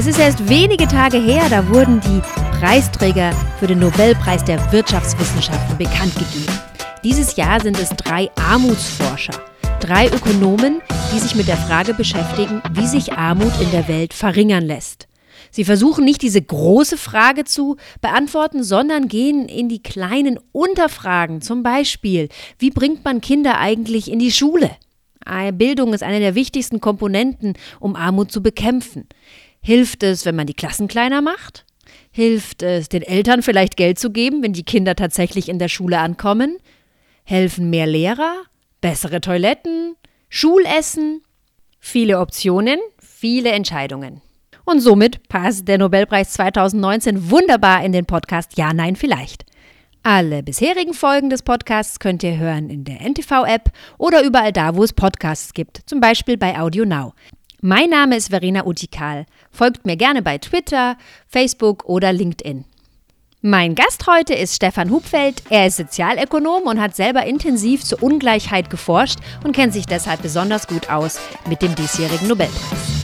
Es ist erst wenige Tage her, da wurden die Preisträger für den Nobelpreis der Wirtschaftswissenschaften bekannt gegeben. Dieses Jahr sind es drei Armutsforscher, drei Ökonomen, die sich mit der Frage beschäftigen, wie sich Armut in der Welt verringern lässt. Sie versuchen nicht diese große Frage zu beantworten, sondern gehen in die kleinen Unterfragen. Zum Beispiel, wie bringt man Kinder eigentlich in die Schule? Äh, Bildung ist eine der wichtigsten Komponenten, um Armut zu bekämpfen. Hilft es, wenn man die Klassen kleiner macht? Hilft es, den Eltern vielleicht Geld zu geben, wenn die Kinder tatsächlich in der Schule ankommen? Helfen mehr Lehrer? Bessere Toiletten? Schulessen? Viele Optionen, viele Entscheidungen. Und somit passt der Nobelpreis 2019 wunderbar in den Podcast Ja, Nein, Vielleicht. Alle bisherigen Folgen des Podcasts könnt ihr hören in der NTV-App oder überall da, wo es Podcasts gibt, zum Beispiel bei Audio Now. Mein Name ist Verena Utikal. Folgt mir gerne bei Twitter, Facebook oder LinkedIn. Mein Gast heute ist Stefan Hupfeld. Er ist Sozialökonom und hat selber intensiv zur Ungleichheit geforscht und kennt sich deshalb besonders gut aus mit dem diesjährigen Nobelpreis.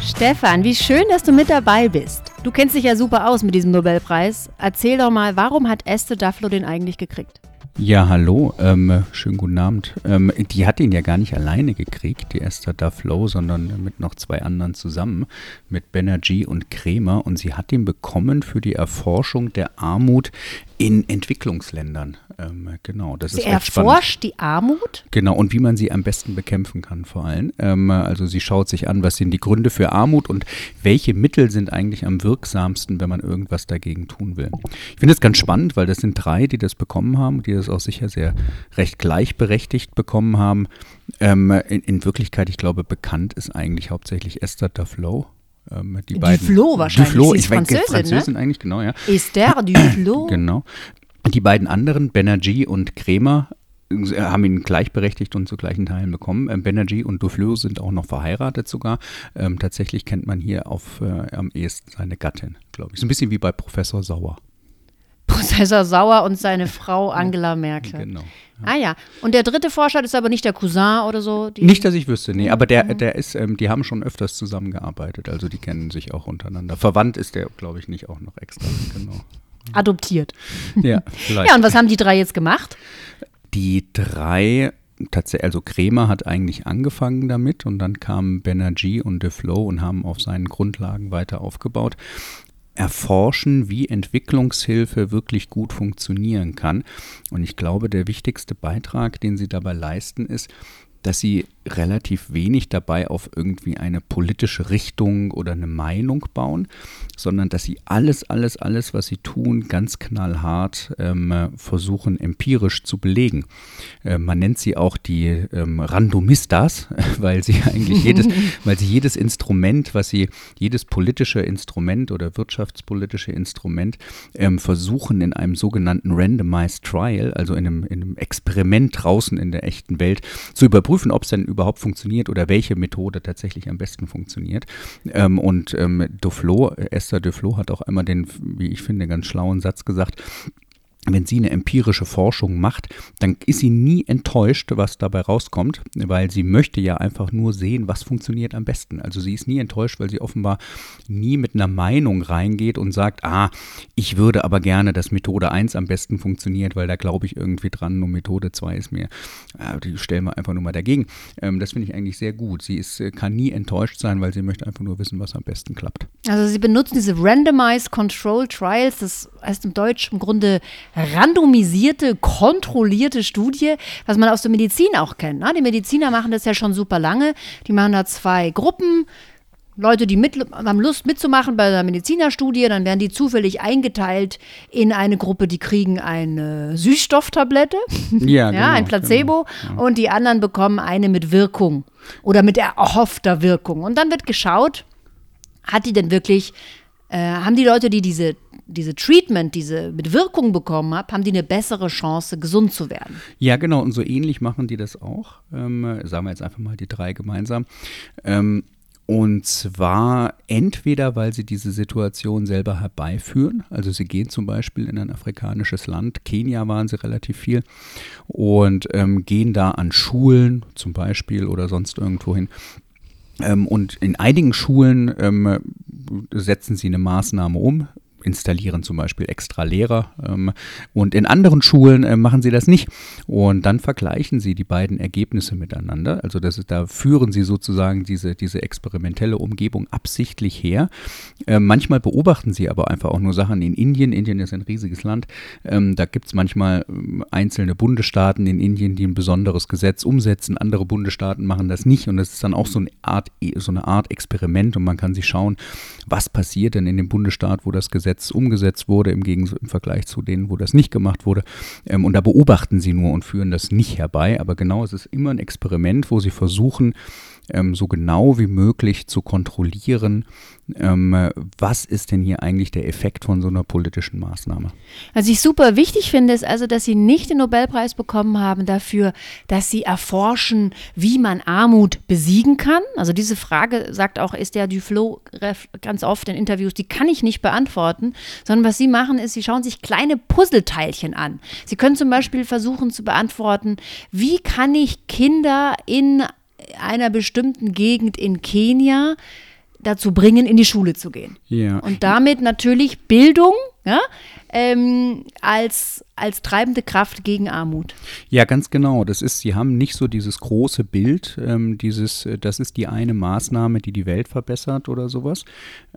Stefan, wie schön, dass du mit dabei bist. Du kennst dich ja super aus mit diesem Nobelpreis. Erzähl doch mal, warum hat Esther Duflo den eigentlich gekriegt? Ja, hallo, ähm, schönen guten Abend. Ähm, die hat ihn ja gar nicht alleine gekriegt, die Esther Duflo, sondern mit noch zwei anderen zusammen, mit Banerjee und Kremer. Und sie hat ihn bekommen für die Erforschung der Armut in Entwicklungsländern. Ähm, genau, das sie ist erforscht die Armut? Genau, und wie man sie am besten bekämpfen kann vor allem. Ähm, also sie schaut sich an, was sind die Gründe für Armut und welche Mittel sind eigentlich am wirksamsten, wenn man irgendwas dagegen tun will. Ich finde es ganz spannend, weil das sind drei, die das bekommen haben, die das auch sicher sehr recht gleichberechtigt bekommen haben. Ähm, in, in, Wirklichkeit, ich glaube, bekannt ist eigentlich hauptsächlich Esther Duflo. Ähm, die beiden, Duflo wahrscheinlich. Duflo, ich Französin, Französin ne? eigentlich, genau, ja. Esther Duflo. genau. Die beiden anderen, Banerjee und Kremer, haben ihn gleichberechtigt und zu gleichen Teilen bekommen. Ähm, Banerjee und Duflo sind auch noch verheiratet sogar. Ähm, tatsächlich kennt man hier auf, äh, am ehesten seine Gattin, glaube ich. So ein bisschen wie bei Professor Sauer. Professor Sauer und seine Frau Angela Merkel. Genau. Ah ja. Und der dritte Forscher ist aber nicht der Cousin oder so? nicht, dass ich wüsste, nee. Aber der, mhm. der ist, ähm, die haben schon öfters zusammengearbeitet. Also die kennen sich auch untereinander. Verwandt ist der, glaube ich, nicht auch noch extra. Genau. Adoptiert. Ja, vielleicht. Ja, und was haben die drei jetzt gemacht? Die drei tatsächlich, also Kremer hat eigentlich angefangen damit und dann kamen Banerjee und DeFlo und haben auf seinen Grundlagen weiter aufgebaut erforschen, wie Entwicklungshilfe wirklich gut funktionieren kann. Und ich glaube, der wichtigste Beitrag, den sie dabei leisten, ist, dass sie relativ wenig dabei auf irgendwie eine politische Richtung oder eine Meinung bauen, sondern dass sie alles, alles, alles, was sie tun, ganz knallhart ähm, versuchen empirisch zu belegen. Äh, man nennt sie auch die ähm, Randomistas, weil sie eigentlich jedes, weil sie jedes Instrument, was sie, jedes politische Instrument oder wirtschaftspolitische Instrument ähm, versuchen in einem sogenannten Randomized Trial, also in einem, in einem Experiment draußen in der echten Welt, zu überprüfen, ob es denn überhaupt funktioniert oder welche Methode tatsächlich am besten funktioniert. Ähm, und ähm, Duflo, Esther Duflo hat auch einmal den, wie ich finde, ganz schlauen Satz gesagt, wenn sie eine empirische Forschung macht, dann ist sie nie enttäuscht, was dabei rauskommt, weil sie möchte ja einfach nur sehen, was funktioniert am besten. Also sie ist nie enttäuscht, weil sie offenbar nie mit einer Meinung reingeht und sagt, ah, ich würde aber gerne, dass Methode 1 am besten funktioniert, weil da glaube ich irgendwie dran und Methode 2 ist mir, äh, die stellen wir einfach nur mal dagegen. Ähm, das finde ich eigentlich sehr gut. Sie ist, äh, kann nie enttäuscht sein, weil sie möchte einfach nur wissen, was am besten klappt. Also sie benutzen diese Randomized Control Trials, das heißt im Deutsch im Grunde randomisierte, kontrollierte Studie, was man aus der Medizin auch kennt. Ne? Die Mediziner machen das ja schon super lange. Die machen da zwei Gruppen. Leute, die mit, haben Lust mitzumachen bei der Medizinerstudie, dann werden die zufällig eingeteilt in eine Gruppe, die kriegen eine Süßstofftablette, ja, genau, ein Placebo, genau. und die anderen bekommen eine mit Wirkung oder mit erhoffter Wirkung. Und dann wird geschaut, hat die denn wirklich, äh, haben die Leute, die diese diese Treatment, diese mit Wirkung bekommen haben, haben die eine bessere Chance, gesund zu werden. Ja, genau. Und so ähnlich machen die das auch. Ähm, sagen wir jetzt einfach mal die drei gemeinsam. Ähm, Und zwar entweder, weil sie diese Situation selber herbeiführen. Also sie gehen zum Beispiel in ein afrikanisches Land, Kenia waren sie relativ viel, und ähm, gehen da an Schulen zum Beispiel oder sonst irgendwo hin. Ähm, und in einigen Schulen ähm, setzen sie eine Maßnahme um, installieren zum Beispiel extra Lehrer ähm, und in anderen Schulen äh, machen sie das nicht. Und dann vergleichen sie die beiden Ergebnisse miteinander. Also das ist, da führen sie sozusagen diese, diese experimentelle Umgebung absichtlich her. Äh, manchmal beobachten sie aber einfach auch nur Sachen in Indien. Indien ist ein riesiges Land. Ähm, da gibt es manchmal ähm, einzelne Bundesstaaten in Indien, die ein besonderes Gesetz umsetzen. Andere Bundesstaaten machen das nicht. Und das ist dann auch so eine Art, so eine Art Experiment und man kann sich schauen, was passiert denn in dem Bundesstaat, wo das Gesetz Gesetz umgesetzt wurde, im, Gegensatz, im Vergleich zu denen, wo das nicht gemacht wurde. Ähm, und da beobachten sie nur und führen das nicht herbei. Aber genau, es ist immer ein Experiment, wo sie versuchen, ähm, so genau wie möglich zu kontrollieren, ähm, was ist denn hier eigentlich der Effekt von so einer politischen Maßnahme. Was ich super wichtig finde, ist also, dass Sie nicht den Nobelpreis bekommen haben dafür, dass Sie erforschen, wie man Armut besiegen kann. Also diese Frage sagt auch Esther Duflo ganz oft in Interviews, die kann ich nicht beantworten, sondern was Sie machen ist, Sie schauen sich kleine Puzzleteilchen an. Sie können zum Beispiel versuchen zu beantworten, wie kann ich Kinder in einer bestimmten Gegend in Kenia dazu bringen, in die Schule zu gehen. Ja. Und damit natürlich Bildung ja, ähm, als, als treibende Kraft gegen Armut. Ja, ganz genau. Das ist, sie haben nicht so dieses große Bild, ähm, dieses, äh, das ist die eine Maßnahme, die die Welt verbessert oder sowas.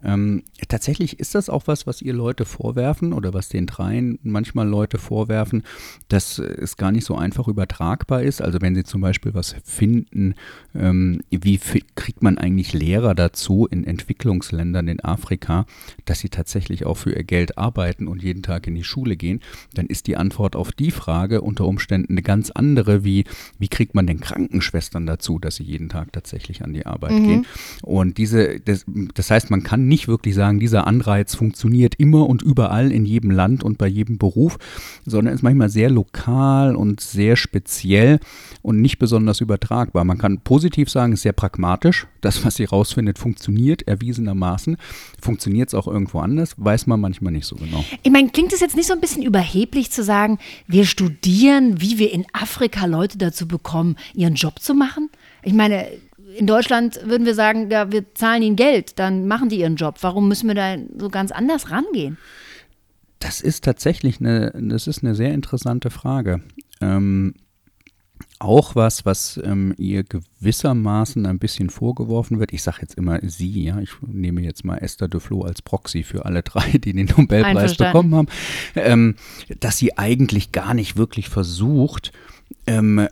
Ähm, tatsächlich ist das auch was, was ihr Leute vorwerfen oder was den dreien manchmal Leute vorwerfen, dass es gar nicht so einfach übertragbar ist. Also wenn sie zum Beispiel was finden, ähm, wie kriegt man eigentlich Lehrer dazu in Entwicklungsländern in Afrika, dass sie tatsächlich auch für ihr Geld arbeiten und jeden Tag in die Schule gehen, dann ist die Antwort auf die Frage unter Umständen eine ganz andere, wie wie kriegt man denn Krankenschwestern dazu, dass sie jeden Tag tatsächlich an die Arbeit mhm. gehen. Und diese, das, das heißt, man kann nicht wirklich sagen, dieser Anreiz funktioniert immer und überall in jedem Land und bei jedem Beruf, sondern ist manchmal sehr lokal und sehr speziell und nicht besonders übertragbar. Man kann positiv sagen, ist sehr pragmatisch. Das, was sie rausfindet, funktioniert erwiesenermaßen. Funktioniert es auch irgendwo anders, weiß man manchmal nicht so genau. Ich meine, klingt es jetzt nicht so ein bisschen überheblich zu sagen, wir studieren, wie wir in Afrika Leute dazu bekommen, ihren Job zu machen? Ich meine, in Deutschland würden wir sagen, ja, wir zahlen ihnen Geld, dann machen die ihren Job. Warum müssen wir da so ganz anders rangehen? Das ist tatsächlich eine, das ist eine sehr interessante Frage. Ähm, auch was, was ähm, ihr gewissermaßen ein bisschen vorgeworfen wird. Ich sage jetzt immer sie, ja, ich nehme jetzt mal Esther Duflo als Proxy für alle drei, die den Nobelpreis bekommen haben, ähm, dass sie eigentlich gar nicht wirklich versucht, ähm,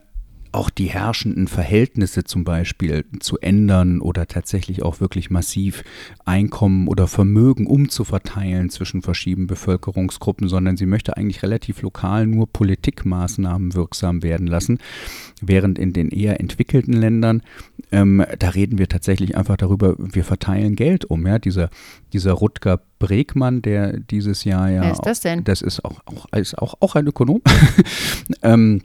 auch die herrschenden Verhältnisse zum Beispiel zu ändern oder tatsächlich auch wirklich massiv Einkommen oder Vermögen umzuverteilen zwischen verschiedenen Bevölkerungsgruppen, sondern sie möchte eigentlich relativ lokal nur Politikmaßnahmen wirksam werden lassen, während in den eher entwickelten Ländern, ähm, da reden wir tatsächlich einfach darüber, wir verteilen Geld um. Ja? Dieser, dieser Rutger Bregmann, der dieses Jahr ja. Wer ist das denn? Das ist auch, auch, ist auch, auch ein Ökonom. ähm,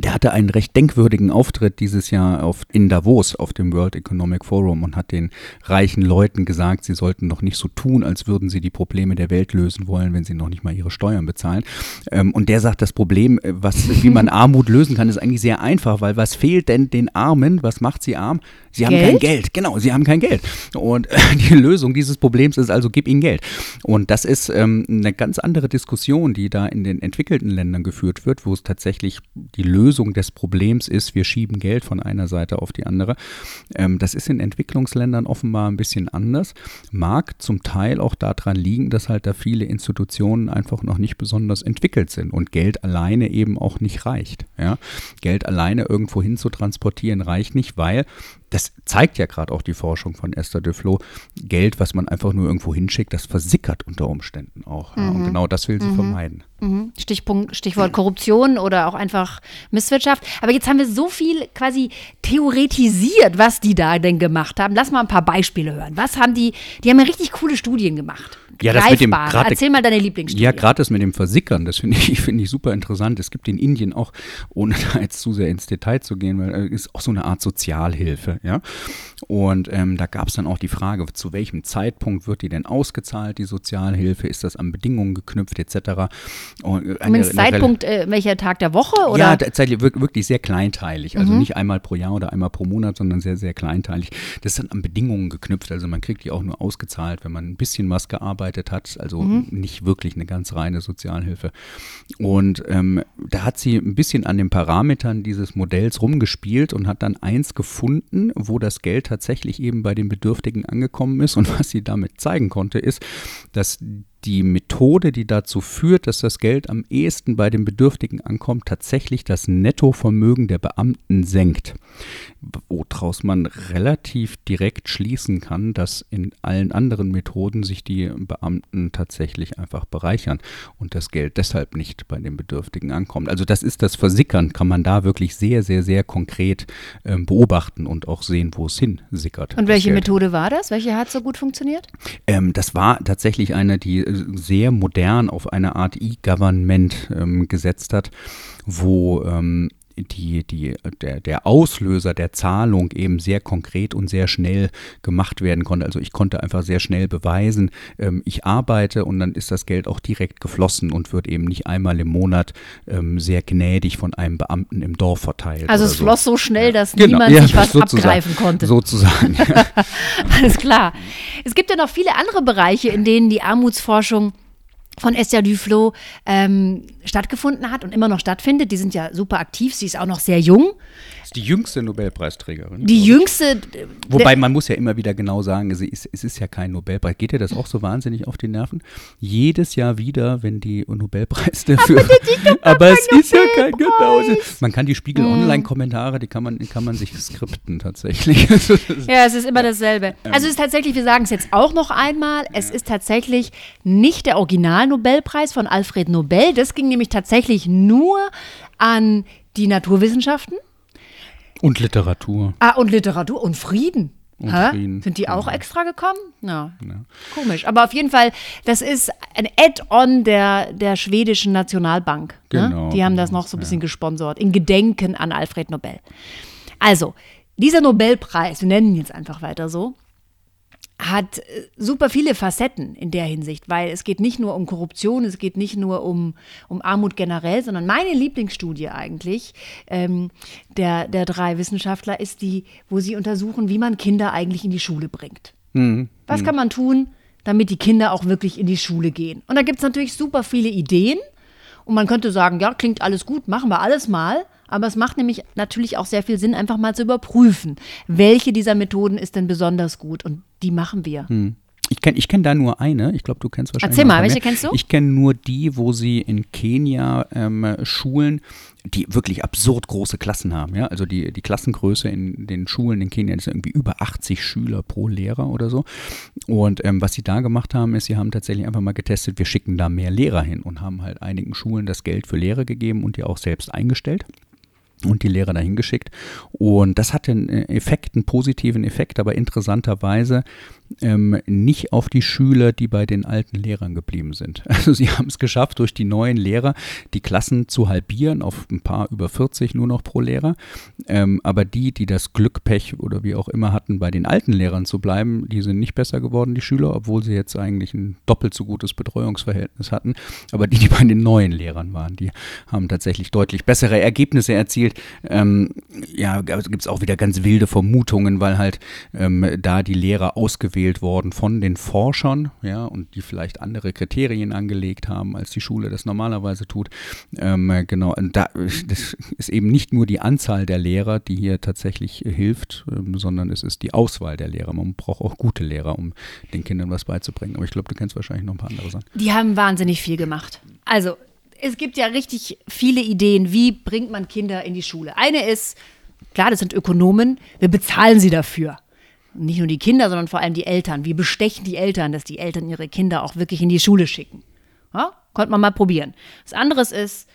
der hatte einen recht denkwürdigen Auftritt dieses Jahr auf, in Davos auf dem World Economic Forum und hat den reichen Leuten gesagt, sie sollten doch nicht so tun, als würden sie die Probleme der Welt lösen wollen, wenn sie noch nicht mal ihre Steuern bezahlen. Ähm, und der sagt, das Problem, äh, was, wie man Armut lösen kann, ist eigentlich sehr einfach, weil was fehlt denn den Armen? Was macht sie arm? Sie haben Geld? kein Geld. Genau, sie haben kein Geld. Und äh, die Lösung dieses Problems ist also, gib ihnen Geld. Und das ist ähm, eine ganz andere Diskussion, die da in den entwickelten Ländern geführt wird, wo es tatsächlich die Lösung Lösung des Problems ist, wir schieben Geld von einer Seite auf die andere. Ähm, das ist in Entwicklungsländern offenbar ein bisschen anders. Mag zum Teil auch daran liegen, dass halt da viele Institutionen einfach noch nicht besonders entwickelt sind und Geld alleine eben auch nicht reicht. Ja? Geld alleine irgendwo hin zu transportieren reicht nicht, weil das zeigt ja gerade auch die Forschung von Esther Duflo, Geld, was man einfach nur irgendwo hinschickt, das versickert unter Umständen auch. Mhm. Ja, und mhm. genau das will sie mhm. vermeiden. Mhm. Stichpunkt, Stichwort Korruption oder auch einfach Misswirtschaft. Aber jetzt haben wir so viel quasi theoretisiert, was die da denn gemacht haben. Lass mal ein paar Beispiele hören. Was haben die, die haben ja richtig coole Studien gemacht. Ja, das mit dem grade, Erzähl mal deine Lieblingsstudie. Ja, gerade das mit dem Versickern, das finde ich, find ich super interessant. Es gibt in Indien auch, ohne da jetzt zu sehr ins Detail zu gehen, weil es äh, ist auch so eine Art Sozialhilfe Ja? Und ähm, da gab es dann auch die Frage, zu welchem Zeitpunkt wird die denn ausgezahlt, die Sozialhilfe? Ist das an Bedingungen geknüpft, etc.? Und, äh, eine, Zeitpunkt, äh, welcher Tag der Woche? Oder? Ja, tatsächlich wirklich sehr kleinteilig. Also mhm. nicht einmal pro Jahr oder einmal pro Monat, sondern sehr, sehr kleinteilig. Das ist dann an Bedingungen geknüpft. Also man kriegt die auch nur ausgezahlt, wenn man ein bisschen was gearbeitet hat. Also mhm. nicht wirklich eine ganz reine Sozialhilfe. Und ähm, da hat sie ein bisschen an den Parametern dieses Modells rumgespielt und hat dann eins gefunden, wo das Geld tatsächlich eben bei den Bedürftigen angekommen ist. Und was sie damit zeigen konnte, ist, dass die Methode, die dazu führt, dass das Geld am ehesten bei den Bedürftigen ankommt, tatsächlich das Nettovermögen der Beamten senkt. Woraus man relativ direkt schließen kann, dass in allen anderen Methoden sich die Beamten tatsächlich einfach bereichern und das Geld deshalb nicht bei den Bedürftigen ankommt. Also das ist das Versickern, kann man da wirklich sehr, sehr, sehr konkret äh, beobachten und auch sehen, wo es hin sickert. Und welche Methode war das? Welche hat so gut funktioniert? Ähm, das war tatsächlich eine, die sehr modern auf eine Art E-Government ähm, gesetzt hat, wo ähm, die, die, der, der Auslöser der Zahlung eben sehr konkret und sehr schnell gemacht werden konnte. Also ich konnte einfach sehr schnell beweisen, ähm, ich arbeite und dann ist das Geld auch direkt geflossen und wird eben nicht einmal im Monat ähm, sehr gnädig von einem Beamten im Dorf verteilt. Also es so. floss so schnell, dass genau. niemand ja, sich was abgreifen konnte. Sozusagen. Ja. Alles klar. Es gibt ja noch viele andere Bereiche, in denen die Armutsforschung von Esther Duflo ähm, stattgefunden hat und immer noch stattfindet. Die sind ja super aktiv. Sie ist auch noch sehr jung. Ist die jüngste Nobelpreisträgerin. Die jüngste. Wobei man muss ja immer wieder genau sagen, sie ist, es ist ja kein Nobelpreis. Geht dir das auch so wahnsinnig auf die Nerven? Jedes Jahr wieder, wenn die Nobelpreis dafür. Aber, aber es ist ja kein genau. Man kann die Spiegel hm. Online-Kommentare, die kann man, die kann man sich skripten tatsächlich. ja, es ist immer dasselbe. Also es ist tatsächlich, wir sagen es jetzt auch noch einmal, es ist tatsächlich nicht der Original-Nobelpreis von Alfred Nobel. Das ging nämlich tatsächlich nur an die Naturwissenschaften. Und Literatur. Ah, und Literatur und Frieden. Sind die auch ja. extra gekommen? Ja. ja. Komisch. Aber auf jeden Fall, das ist ein Add-on der, der schwedischen Nationalbank. Ne? Genau. Ne? Die haben das noch so ein bisschen ja. gesponsert, in Gedenken an Alfred Nobel. Also, dieser Nobelpreis, wir nennen ihn jetzt einfach weiter so, hat äh, super viele Facetten in der Hinsicht, weil es geht nicht nur um Korruption, es geht nicht nur um, um Armut generell, sondern meine Lieblingsstudie eigentlich ähm, der, der drei Wissenschaftler ist die, wo sie untersuchen, wie man Kinder eigentlich in die Schule bringt. Mhm. Was mhm. kann man tun, damit die Kinder auch wirklich in die Schule gehen? Und da gibt es natürlich super viele Ideen und man könnte sagen, ja, klingt alles gut, machen wir alles mal. Aber es macht nämlich natürlich auch sehr viel Sinn, einfach mal zu überprüfen, welche dieser Methoden ist denn besonders gut. Und die machen wir. Hm. Ich kenne ich kenn da nur eine. Ich glaube, du kennst wahrscheinlich. Erzähl mal, welche kennst du? Ich kenne nur die, wo sie in Kenia ähm, Schulen, die wirklich absurd große Klassen haben. Ja? Also die, die Klassengröße in den Schulen in Kenia ist irgendwie über 80 Schüler pro Lehrer oder so. Und ähm, was sie da gemacht haben, ist, sie haben tatsächlich einfach mal getestet, wir schicken da mehr Lehrer hin und haben halt einigen Schulen das Geld für Lehrer gegeben und die auch selbst eingestellt und die Lehrer dahin geschickt. Und das hatte einen Effekt, einen positiven Effekt, aber interessanterweise ähm, nicht auf die Schüler, die bei den alten Lehrern geblieben sind. Also sie haben es geschafft, durch die neuen Lehrer die Klassen zu halbieren auf ein paar über 40 nur noch pro Lehrer. Ähm, aber die, die das Glück, Pech oder wie auch immer hatten, bei den alten Lehrern zu bleiben, die sind nicht besser geworden, die Schüler, obwohl sie jetzt eigentlich ein doppelt so gutes Betreuungsverhältnis hatten. Aber die, die bei den neuen Lehrern waren, die haben tatsächlich deutlich bessere Ergebnisse erzielt. Ähm, ja, gibt es auch wieder ganz wilde Vermutungen, weil halt ähm, da die Lehrer ausgewählt ausgewählt worden von den Forschern, ja, und die vielleicht andere Kriterien angelegt haben, als die Schule das normalerweise tut. Ähm, genau, und da, das ist eben nicht nur die Anzahl der Lehrer, die hier tatsächlich hilft, ähm, sondern es ist die Auswahl der Lehrer. Man braucht auch gute Lehrer, um den Kindern was beizubringen. Aber ich glaube, du kennst wahrscheinlich noch ein paar andere Sachen. Die haben wahnsinnig viel gemacht. Also, es gibt ja richtig viele Ideen, wie bringt man Kinder in die Schule. Eine ist, klar, das sind Ökonomen, wir bezahlen sie dafür nicht nur die Kinder, sondern vor allem die Eltern. Wir bestechen die Eltern, dass die Eltern ihre Kinder auch wirklich in die Schule schicken. Ja, konnte man mal probieren. Das andere ist,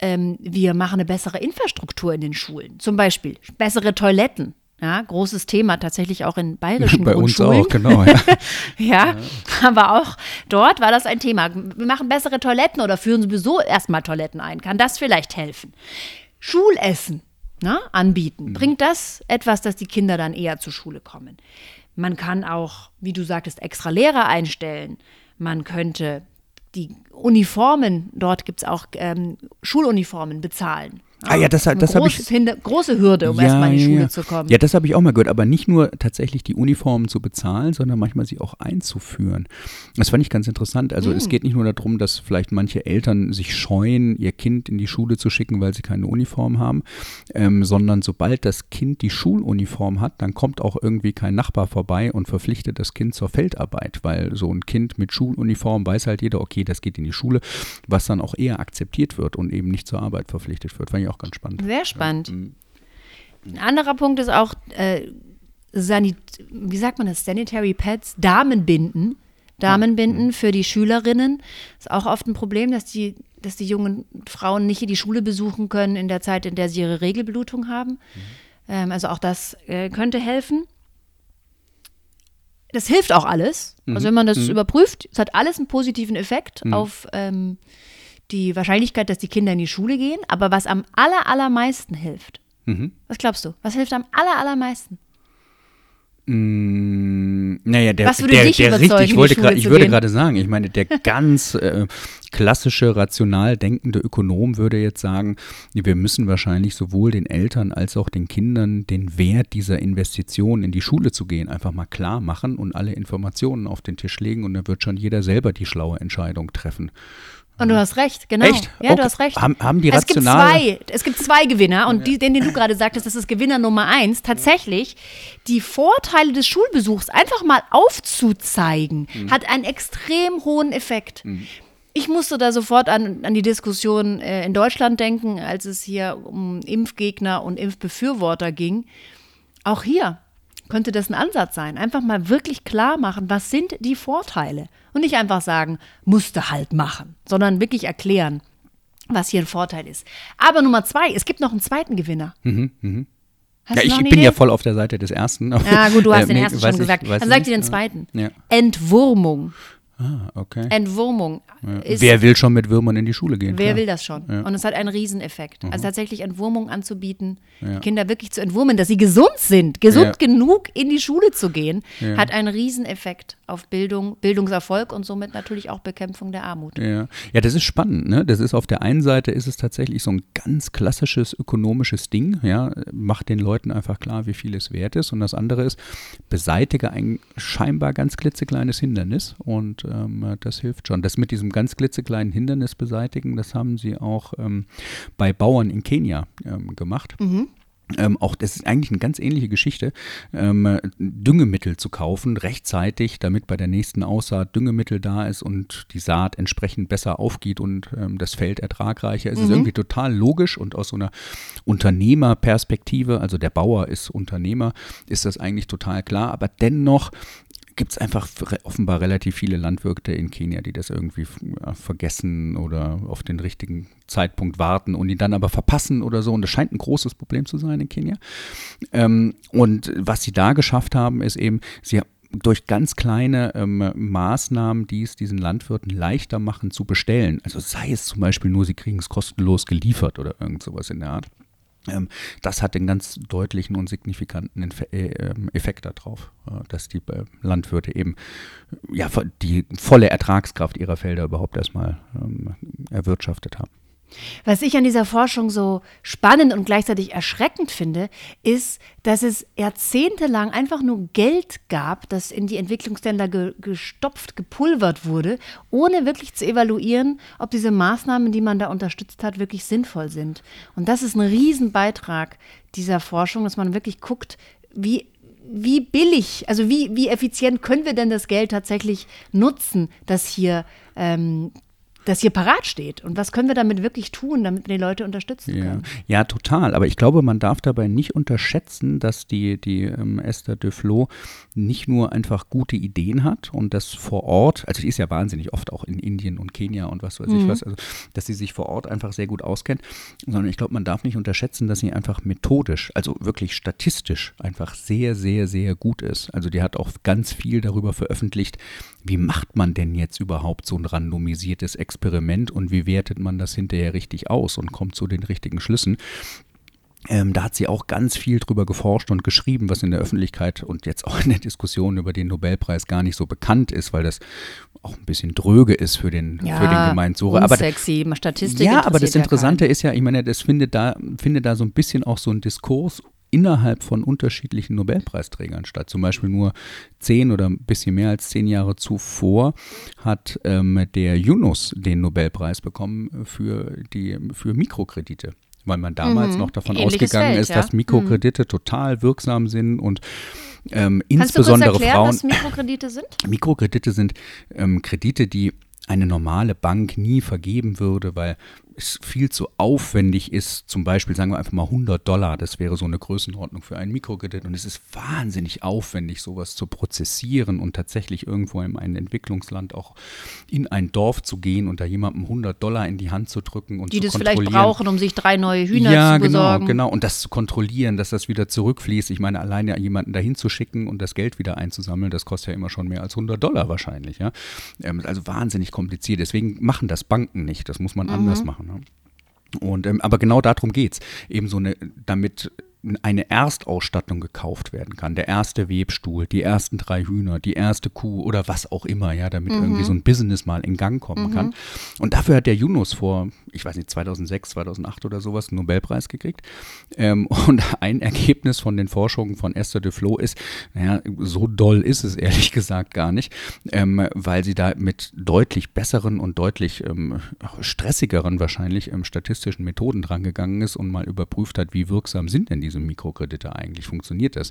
ähm, wir machen eine bessere Infrastruktur in den Schulen. Zum Beispiel bessere Toiletten. Ja, großes Thema tatsächlich auch in bayerischen Bei uns auch, genau. Ja. ja, ja, aber auch dort war das ein Thema. Wir machen bessere Toiletten oder führen sowieso erstmal Toiletten ein. Kann das vielleicht helfen? Schulessen na, anbieten. Bringt das etwas, dass die Kinder dann eher zur Schule kommen? Man kann auch, wie du sagtest, extra Lehrer einstellen. Man könnte die Uniformen, dort gibt es auch ähm, Schuluniformen, bezahlen. Ah ja, das, das habe ich. Hinder, große Hürde, um ja, erstmal in die Schule ja. zu kommen. Ja, das habe ich auch mal gehört, aber nicht nur tatsächlich die Uniformen zu bezahlen, sondern manchmal sie auch einzuführen. Das fand ich ganz interessant. Also Hm. es geht nicht nur darum, dass vielleicht manche Eltern sich scheuen, ihr Kind in die Schule zu schicken, weil sie keine Uniform haben, ähm, sondern sobald das Kind die Schuluniform hat, dann kommt auch irgendwie kein Nachbar vorbei und verpflichtet das Kind zur Feldarbeit, weil so ein Kind mit Schuluniform weiß halt jeder, okay, das geht in die Schule, was dann auch eher akzeptiert wird und eben nicht zur Arbeit verpflichtet wird. Fand ich auch ganz spannend. Sehr spannend. Ein anderer Punkt ist auch, äh, Sanit wie sagt man das, Sanitary Pads, Damenbinden. Damenbinden für die Schülerinnen. Ist auch oft ein Problem, dass die, dass die jungen Frauen nicht die Schule besuchen können in der Zeit, in der sie ihre Regelblutung haben. Ähm, also auch das äh, könnte helfen. Das hilft auch alles. Also wenn man das überprüft, es hat alles einen positiven Effekt auf ähm, die Wahrscheinlichkeit, dass die Kinder in die Schule gehen. Aber was am aller, allermeisten hilft, Mhm. was glaubst du? Was hilft am aller, allermeisten? Mm, naja, der, Was würde der, dich der richtig, ich wollte gerade, ich würde gerade sagen, ich meine, der ganz äh, klassische, rational denkende Ökonom würde jetzt sagen, wir müssen wahrscheinlich sowohl den Eltern als auch den Kindern den Wert dieser Investition in die Schule zu gehen einfach mal klar machen und alle Informationen auf den Tisch legen und dann wird schon jeder selber die schlaue Entscheidung treffen. Und du hast recht, genau. Echt? Ja, Okay. du hast recht. Haben- haben die es gibt zwei, es gibt zwei Gewinner und die, den, den du gerade sagtest, das ist Gewinner Nummer eins. Tatsächlich, die Vorteile des Schulbesuchs einfach mal aufzuzeigen, Mhm. hat einen extrem hohen Effekt. Ich musste da sofort an, an die Diskussion äh, in Deutschland denken, als es hier um Impfgegner und Impfbefürworter ging. Auch hier könnte das ein Ansatz sein. Einfach mal wirklich klar machen, was sind die Vorteile. Und nicht einfach sagen, musste halt machen, sondern wirklich erklären, was hier ein Vorteil ist. Aber Nummer zwei, es gibt noch einen zweiten Gewinner. Hast Ja, du ich, bin Idee? ja voll auf der Seite des ersten. Ja, gut, du hast Äh, den nee, ersten schon ich- gesagt. Dann sag dir den zweiten. Ja. Entwurmung. Ah, okay. Entwurmung. Ist, Wer will schon mit Würmern in die Schule gehen? Wer Klar. will das schon? Ja. Mhm. Und es hat einen Rieseneffekt. Also tatsächlich Entwurmung anzubieten, Kinder wirklich zu entwurmen, dass sie gesund sind, gesund Ja. genug in die Schule zu gehen, Ja. hat einen Rieseneffekt auf Bildung, Bildungserfolg und somit natürlich auch Bekämpfung der Armut. Ja. ja, das ist spannend. Ne? Das ist auf der einen Seite ist es tatsächlich so ein ganz klassisches ökonomisches Ding. Ja, macht den Leuten einfach klar, wie viel es wert ist. Und das andere ist, beseitige ein scheinbar ganz klitzekleines Hindernis. Und ähm, das hilft schon. Das mit diesem ganz klitzekleinen Hindernis beseitigen, das haben sie auch ähm, bei Bauern in Kenia ähm, gemacht. Ähm, auch das ist eigentlich eine ganz ähnliche Geschichte, ähm, äh, Düngemittel zu kaufen rechtzeitig, damit bei der nächsten Aussaat Düngemittel da ist und die Saat entsprechend besser aufgeht und ähm, das Feld ertragreicher ist. Es ist irgendwie total logisch und aus so einer Unternehmerperspektive, also der Bauer ist Unternehmer, ist das eigentlich total klar, aber dennoch gibt es einfach offenbar relativ viele Landwirte in Kenia, die das irgendwie vergessen oder auf den richtigen Zeitpunkt warten und ihn dann aber verpassen oder so. Und das scheint ein großes Problem zu sein in Kenia. Ähm, und was sie da geschafft haben, ist eben, sie durch ganz kleine ähm, Maßnahmen, die es diesen Landwirten leichter machen zu bestellen. Also sei es zum Beispiel nur, sie kriegen es kostenlos geliefert oder irgend sowas in der Art. Ähm, das hat den ganz deutlichen und signifikanten äh, ähm, Effekt darauf, äh, dass die äh, Landwirte eben ja, die volle Ertragskraft ihrer Felder überhaupt erstmal ähm, erwirtschaftet haben. Was ich an dieser Forschung so spannend und gleichzeitig erschreckend finde, ist, dass es jahrzehntelang einfach nur Geld gab, das in die Entwicklungsländer ge gestopft, gepulvert wurde, ohne wirklich zu evaluieren, ob diese Maßnahmen, die man da unterstützt hat, wirklich sinnvoll sind. Und das ist ein Riesenbeitrag dieser Forschung, dass man wirklich guckt, wie wie billig, also wie, wie effizient können wir denn das Geld tatsächlich nutzen, das hier, ähm, das hier parat steht? Und was können wir damit wirklich tun, damit wir die Leute unterstützen Ja. können? ja, total. Aber ich glaube, man darf dabei nicht unterschätzen, dass die, die ähm, Esther Duflo nicht nur einfach gute Ideen hat und das vor Ort, also die ist ja wahnsinnig oft auch in Indien und Kenia und was weiß ich was, also dass sie sich vor Ort einfach sehr gut auskennt, sondern ich glaube, man darf nicht unterschätzen, dass sie einfach methodisch, also wirklich statistisch einfach sehr, sehr, sehr gut ist. Also die hat auch ganz viel darüber veröffentlicht, wie macht man denn jetzt überhaupt so ein randomisiertes Experiment und wie wertet man das hinterher richtig aus und kommt zu den richtigen Schlüssen. Ähm, da hat sie auch ganz viel drüber geforscht und geschrieben, was in der Öffentlichkeit und jetzt auch in der Diskussion über den Nobelpreis gar nicht so bekannt ist, weil das auch ein bisschen dröge ist für den, Ja, für den Gemeinsucher. Aber sexy, Statistik ja, aber das interessiert ja Interessante ist ja, ich meine, das findet da, findet da so ein bisschen auch so ein Diskurs innerhalb von unterschiedlichen Nobelpreisträgern statt. Zum Beispiel nur zehn oder ein bisschen mehr als zehn Jahre zuvor hat ähm, der Yunus den Nobelpreis bekommen für die für Mikrokredite. Weil man damals Mhm. noch davon Ähnliches ausgegangen Feld, ist, ja. dass Mikrokredite total wirksam sind und ähm, Kannst du kurz insbesondere erklären, Frauen. was Mikrokredite sind? Mikrokredite sind ähm, Kredite, die eine normale Bank nie vergeben würde, weil es viel zu aufwendig ist. Zum Beispiel sagen wir einfach mal 100 Dollar, das wäre so eine Größenordnung für einen Mikrokredit. Und es ist wahnsinnig aufwendig, sowas zu prozessieren und tatsächlich irgendwo in einem Entwicklungsland auch in ein Dorf zu gehen und da jemandem 100 Dollar in die Hand zu drücken und Die zu das vielleicht kontrollieren brauchen, um sich drei neue Hühner ja, zu genau, besorgen. genau. Und das zu kontrollieren, dass das wieder zurückfließt. Ich meine, alleine jemanden dahin zu schicken und das Geld wieder einzusammeln, das kostet ja immer schon mehr als 100 Dollar wahrscheinlich. Ja? Ähm, also wahnsinnig kompliziert. Deswegen machen das Banken nicht. Das muss man anders machen. Ne? Und, ähm, aber genau darum geht es. Eben so eine, damit eine Erstausstattung gekauft werden kann. Der erste Webstuhl, die ersten drei Hühner, die erste Kuh oder was auch immer, ja, damit irgendwie so ein Business mal in Gang kommen kann. Und dafür hat der Yunus vor, ich weiß nicht, 2006, 2008 oder sowas einen Nobelpreis gekriegt. Ähm, und ein Ergebnis von den Forschungen von Esther Duflo ist, naja, so doll ist es ehrlich gesagt gar nicht, ähm, weil sie da mit deutlich besseren und deutlich ähm, stressigeren wahrscheinlich ähm, statistischen Methoden drangegangen ist und mal überprüft hat, wie wirksam sind denn diese Mikrokredite eigentlich, funktioniert das?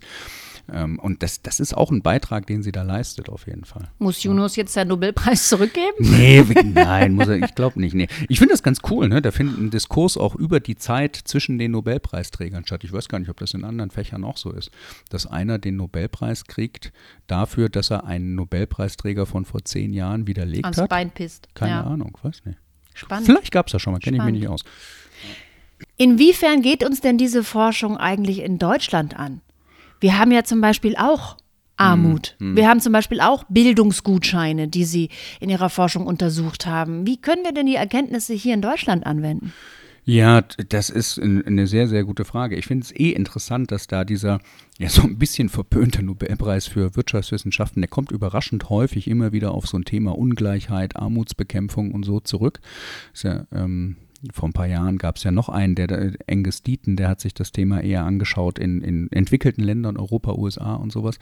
Ähm, und das, das ist auch ein Beitrag, den sie da leistet, auf jeden Fall. Muss Yunus jetzt den Nobelpreis zurückgeben? Nee, nein, muss er, ich glaube nicht. Nee. Ich finde das ganz cool, ne? Da findet ein Diskurs auch über die Zeit zwischen den Nobelpreisträgern statt. Ich weiß gar nicht, ob das in anderen Fächern auch so ist, dass einer den Nobelpreis kriegt dafür, dass er einen Nobelpreisträger von vor zehn Jahren widerlegt Ans hat. Bein pisst. Keine ja. Ahnung, weiß nicht. Spannend. Vielleicht gab es das schon mal, kenne ich mich nicht aus. Inwiefern geht uns denn diese Forschung eigentlich in Deutschland an? Wir haben ja zum Beispiel auch Armut. Hm, Wir haben zum Beispiel auch Bildungsgutscheine, die Sie in Ihrer Forschung untersucht haben. Wie können wir denn die Erkenntnisse hier in Deutschland anwenden? Ja, das ist ein- eine sehr, sehr gute Frage. Ich finde es eh interessant, dass da dieser ja so ein bisschen verpönte Nobelpreis für Wirtschaftswissenschaften, der kommt überraschend häufig immer wieder auf so ein Thema Ungleichheit, Armutsbekämpfung und so zurück. Ist ja, ähm, vor ein paar Jahren gab es ja noch einen, der, der Angus Deaton, der hat sich das Thema eher angeschaut in, in entwickelten Ländern, Europa, USA und sowas.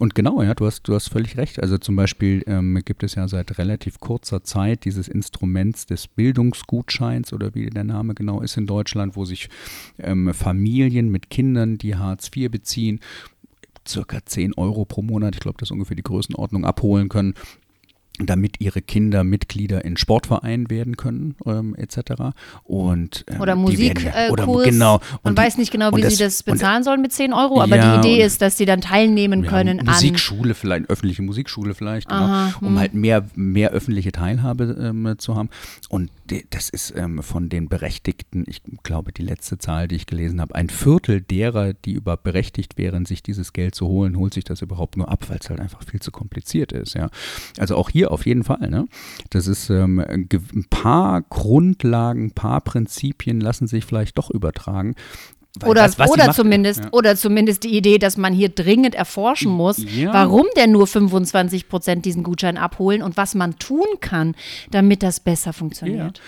Und genau, ja, du hast, du hast völlig recht. Also zum Beispiel ähm, gibt es ja seit relativ kurzer Zeit dieses Instruments des Bildungsgutscheins oder wie der Name genau ist in Deutschland, wo sich ähm, Familien mit Kindern, die Hartz IV beziehen, circa 10 Euro pro Monat, ich glaube, das ist ungefähr die Größenordnung, abholen können damit ihre Kinder Mitglieder in Sportvereinen werden können, ähm, etc. Und, ähm, Oder werden ja- Musikkurs. oder genau. Man weiß nicht genau, wie das- sie das bezahlen sollen mit 10 Euro, aber Ja, die Idee ist, dass sie dann teilnehmen ja, können an. Musikschule vielleicht, öffentliche Musikschule vielleicht, genau, Aha, hm. um halt mehr, mehr öffentliche Teilhabe ähm, zu haben. Und das ist ähm, von den Berechtigten, ich glaube, die letzte Zahl, die ich gelesen habe, ein Viertel derer, die überhaupt berechtigt wären, sich dieses Geld zu holen, holt sich das überhaupt nur ab, weil es halt einfach viel zu kompliziert ist. Ja. Also auch hier auf jeden Fall. Ne? Das ist ähm, ein paar Grundlagen, ein paar Prinzipien lassen sich vielleicht doch übertragen. Weil Oder, was- was oder, macht- zumindest, ja. oder zumindest die Idee, dass man hier dringend erforschen muss, Ja. warum denn nur 25 Prozent diesen Gutschein abholen und was man tun kann, damit das besser funktioniert.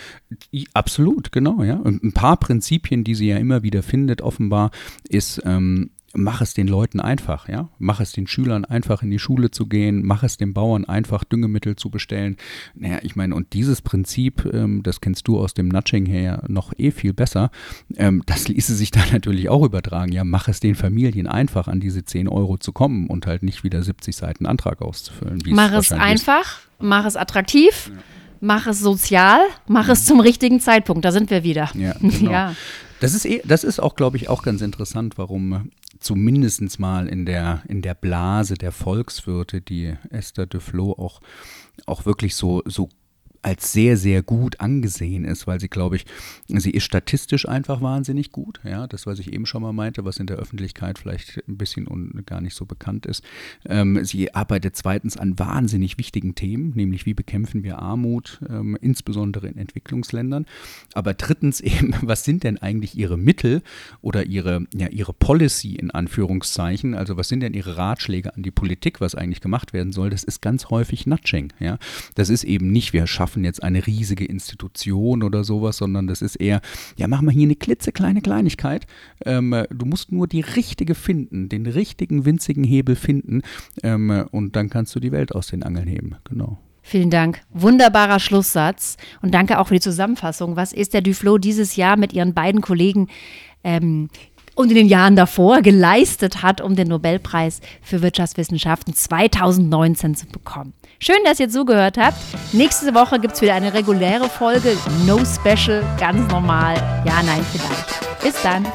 I- Absolut, genau, ja. Und ein paar Prinzipien, die sie ja immer wieder findet, offenbar, ist, ähm, mach es den Leuten einfach, ja. Mach es den Schülern einfach in die Schule zu gehen, mach es den Bauern einfach Düngemittel zu bestellen. Naja, ich meine, und dieses Prinzip, ähm, das kennst du aus dem Nudging her noch eh viel besser, ähm, das ließe sich da natürlich auch übertragen. Ja, mach es den Familien einfach, an diese 10 Euro zu kommen und halt nicht wieder 70 Seiten Antrag auszufüllen. Mach es wahrscheinlich ist. einfach, mach es attraktiv, mach es sozial, mach es zum richtigen Zeitpunkt. Da sind wir wieder. Ja, genau. Ja. Das ist, eh, das ist auch, glaube ich, auch ganz interessant, warum äh, zumindest mal in der, in der Blase der Volkswirte, die Esther Duflo auch, auch wirklich so, so als sehr, sehr gut angesehen ist, weil sie, glaube ich, sie ist statistisch einfach wahnsinnig gut. Ja, das, was ich eben schon mal meinte, was in der Öffentlichkeit vielleicht ein bisschen und gar nicht so bekannt ist. Ähm, sie arbeitet zweitens an wahnsinnig wichtigen Themen, nämlich wie bekämpfen wir Armut, ähm, insbesondere in Entwicklungsländern. Aber drittens eben, was sind denn eigentlich ihre Mittel oder ihre, ja, ihre Policy in Anführungszeichen? Also was sind denn ihre Ratschläge an die Politik, was eigentlich gemacht werden soll? Das ist ganz häufig Nudging. Ja, das ist eben nicht, wir schaffen jetzt eine riesige Institution oder sowas, sondern das ist eher, ja, machen wir hier eine klitzekleine Kleinigkeit. Ähm, du musst nur die richtige finden, den richtigen winzigen Hebel finden ähm, und dann kannst du die Welt aus den Angeln heben. Genau. Vielen Dank. Wunderbarer Schlusssatz. Und danke auch für die Zusammenfassung. Was ist der Duflo dieses Jahr mit Ihren beiden Kollegen ähm, und in den Jahren davor geleistet hat, um den Nobelpreis für Wirtschaftswissenschaften 2019 zu bekommen? Schön, dass ihr zugehört habt. Nächste Woche gibt es wieder eine reguläre Folge. No Special, ganz normal. Ja, nein, vielleicht. Bis dann.